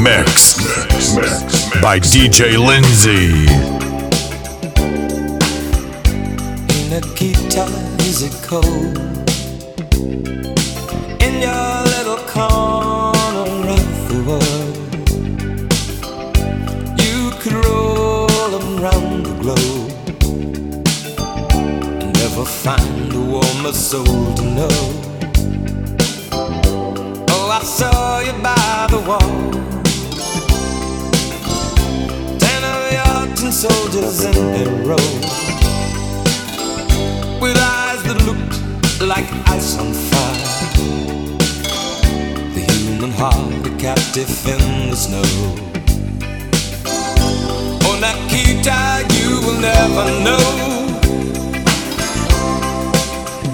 mix, by DJ Lindsay. In guitar in your little corner of the world, you could roll around the globe and never find a warmer soul. like ice on fire. The human heart, a captive in the snow. Oh, Nikita, you will never know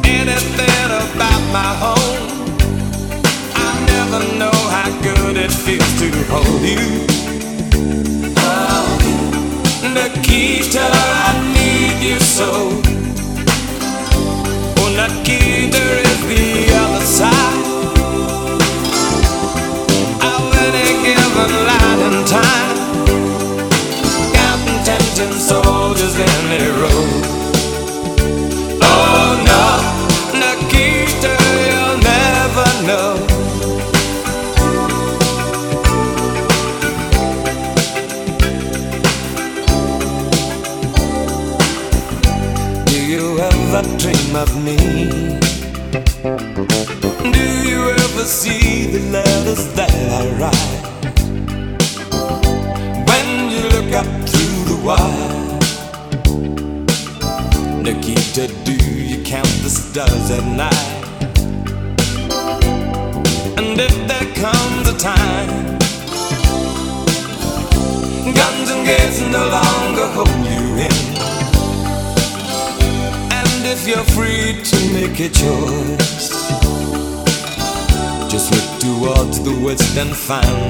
anything about my home. I'll never know how good it feels to hold you. Oh, Nikita, I need you so lucky there is the other side. fan.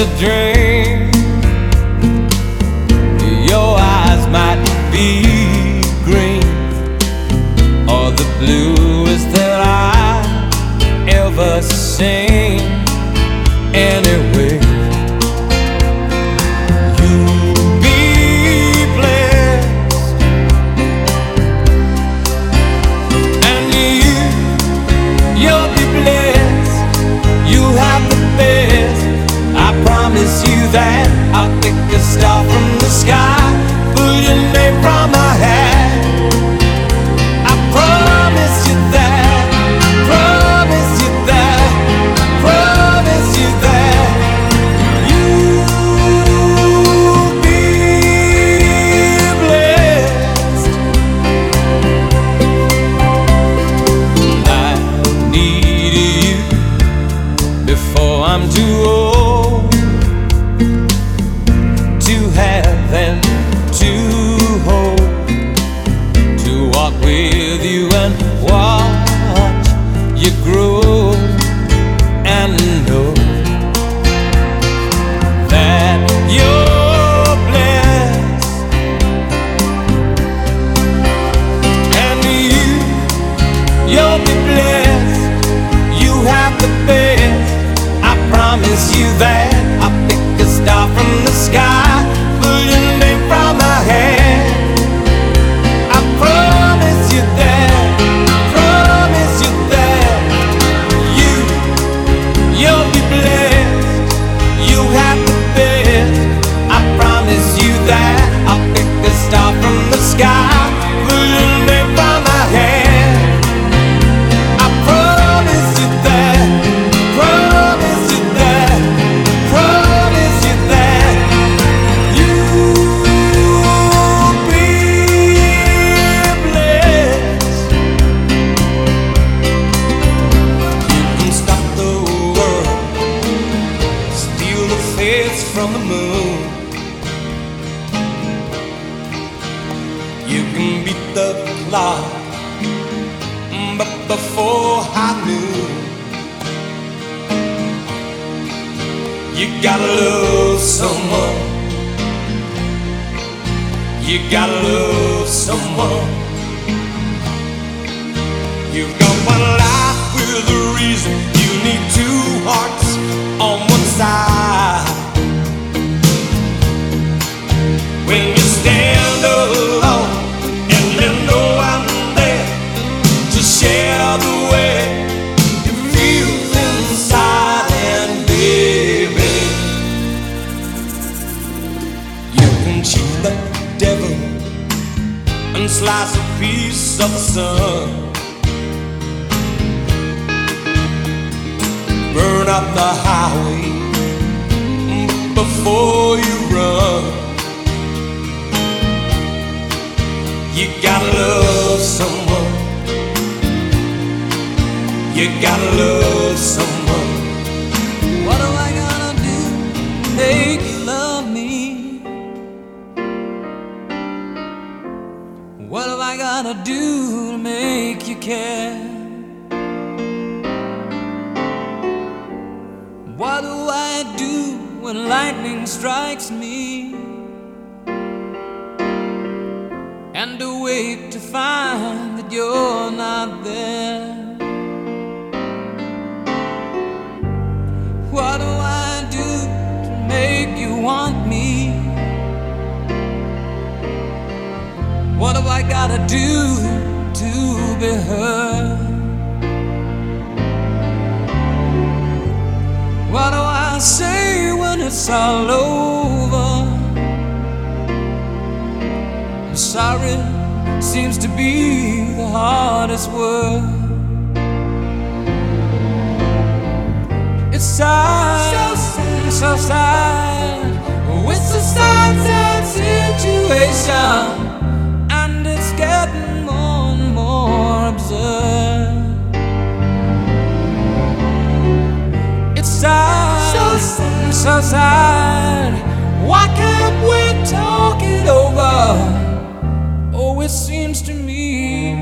to drink. You gotta love someone. You gotta love someone. You've got one life with a reason. You need two hearts. Of the sun. Burn up the highway before you run. You gotta love someone. You gotta love someone. What am I gonna do to I do to make you care? What do I do when lightning strikes me? And awake to find that you're not there. What do What have I gotta do to be heard? What do I say when it's all over? I'm sorry seems to be the hardest word. It's sad, so sad, so sad. It's a sad, sad situation, more. It's sad, so sad, so sad. Why can't we talk it over? Oh, it seems to me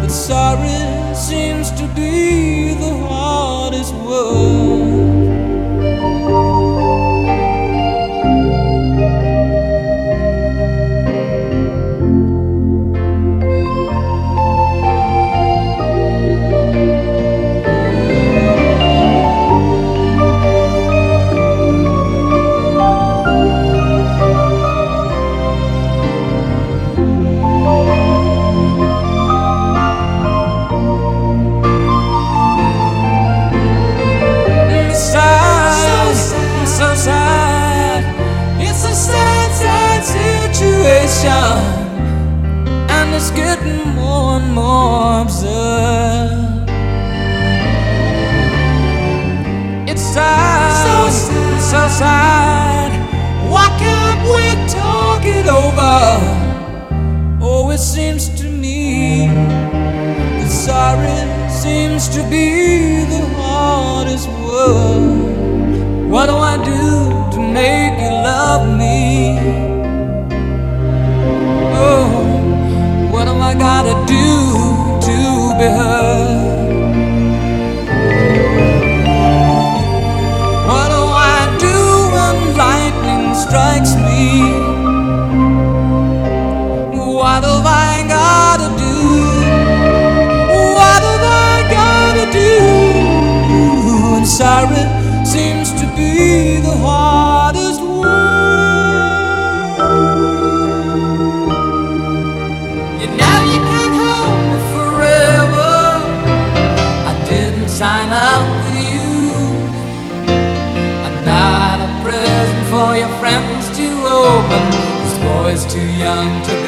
that sorry seems to be the hardest word. And it's getting more and more absurd. It's sad, so sad, so sad. Why can't we talk it over? Oh, it seems to me that sorry seems to be the hardest word. What do I do to make you love me? I gotta do to be heard? What do I do when lightning strikes me? What I gotta do? What I gotta do? And sorry seems to be the hardest Boy's too young to be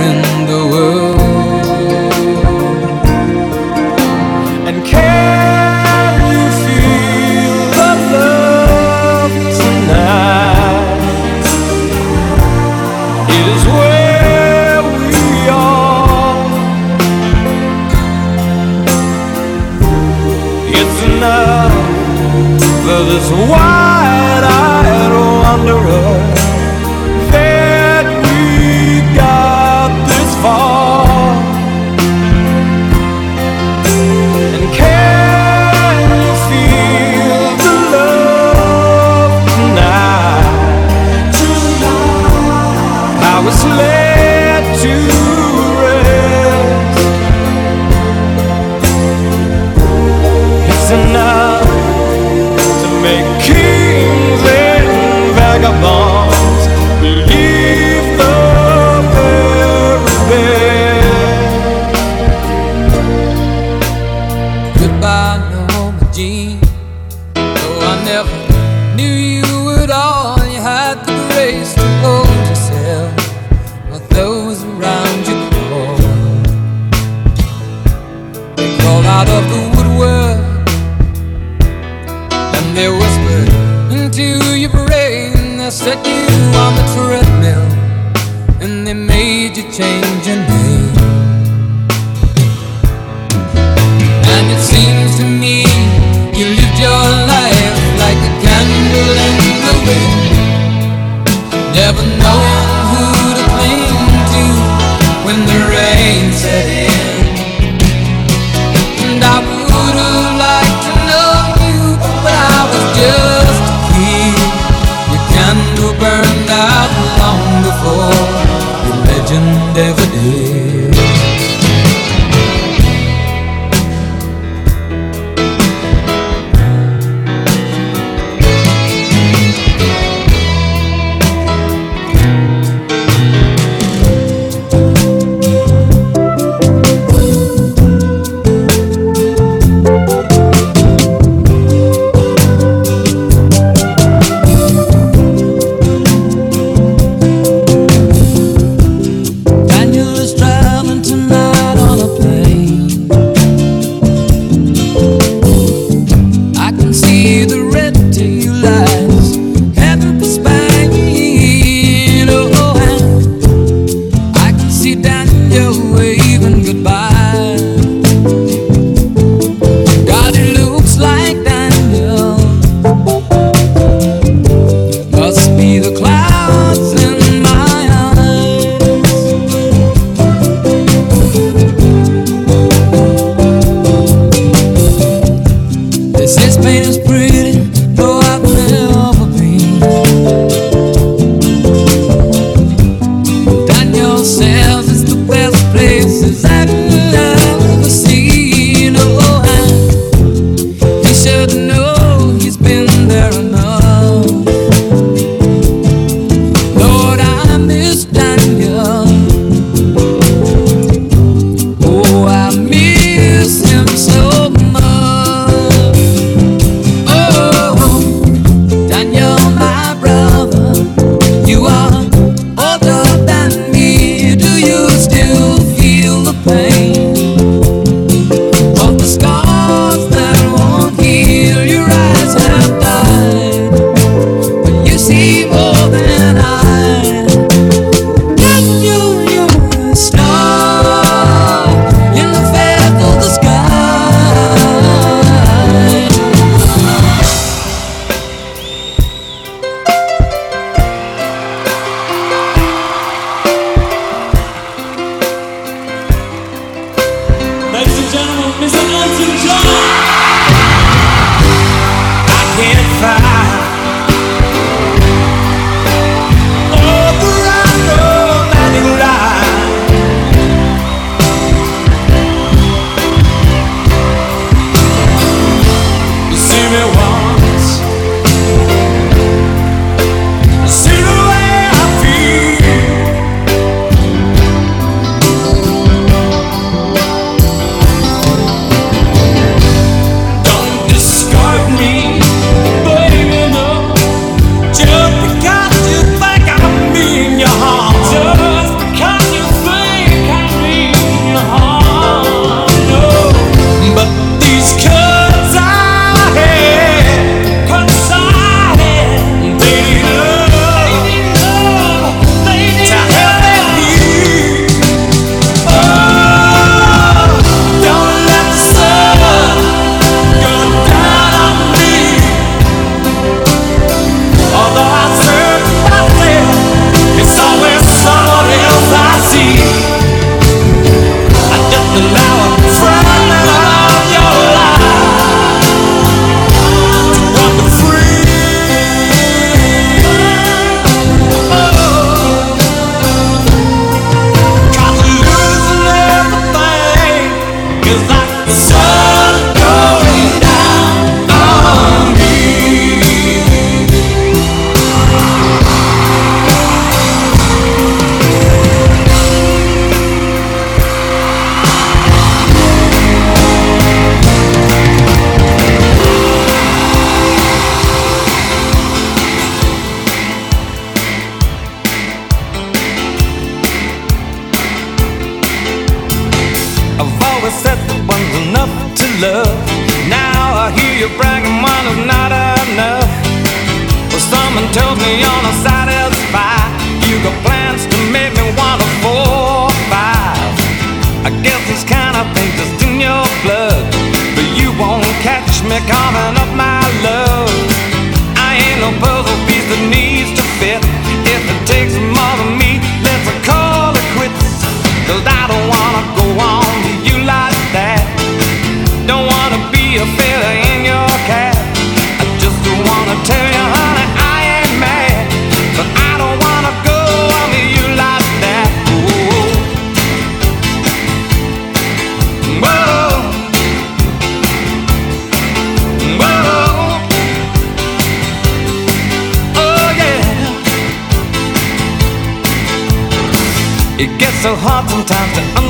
Sometimes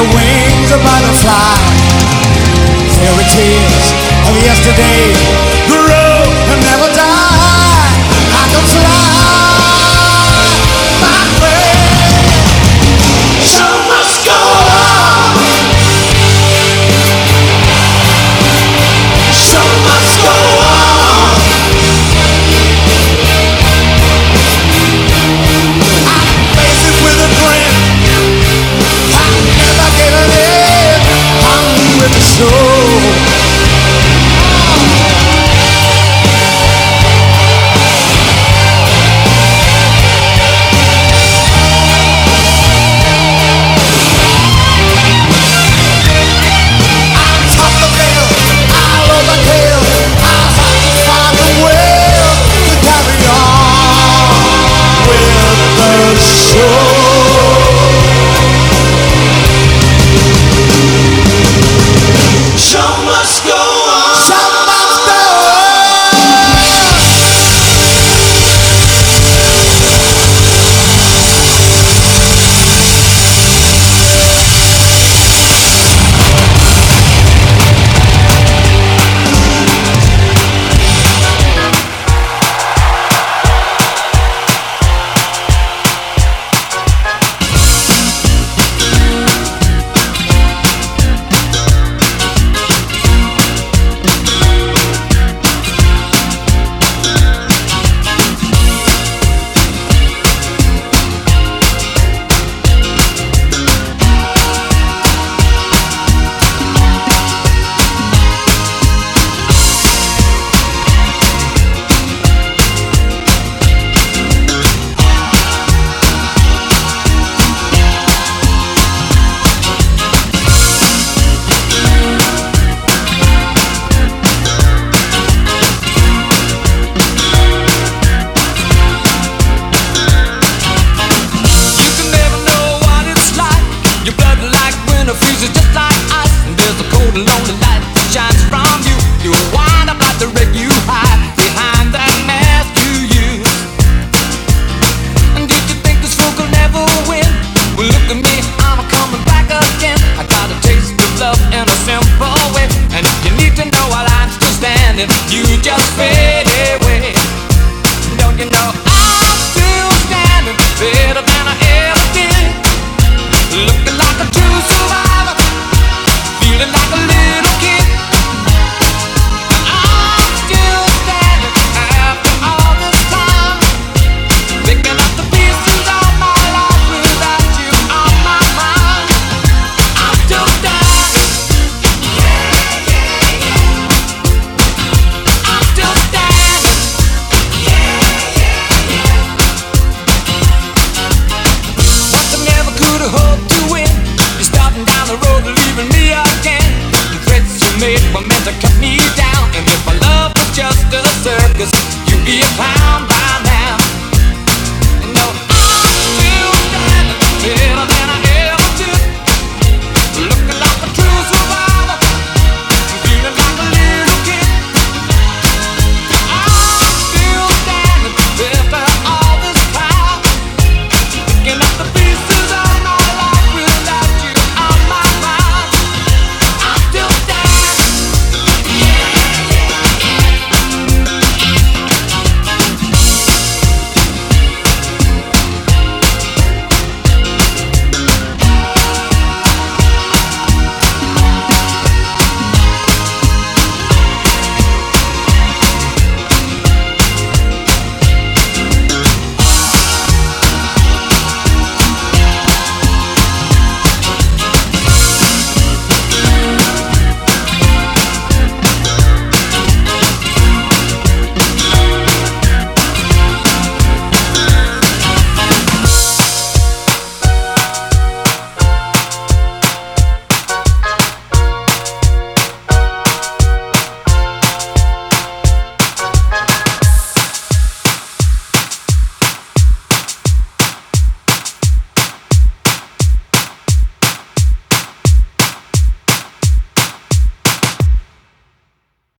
the wings of butterfly. Fairy tales of yesterday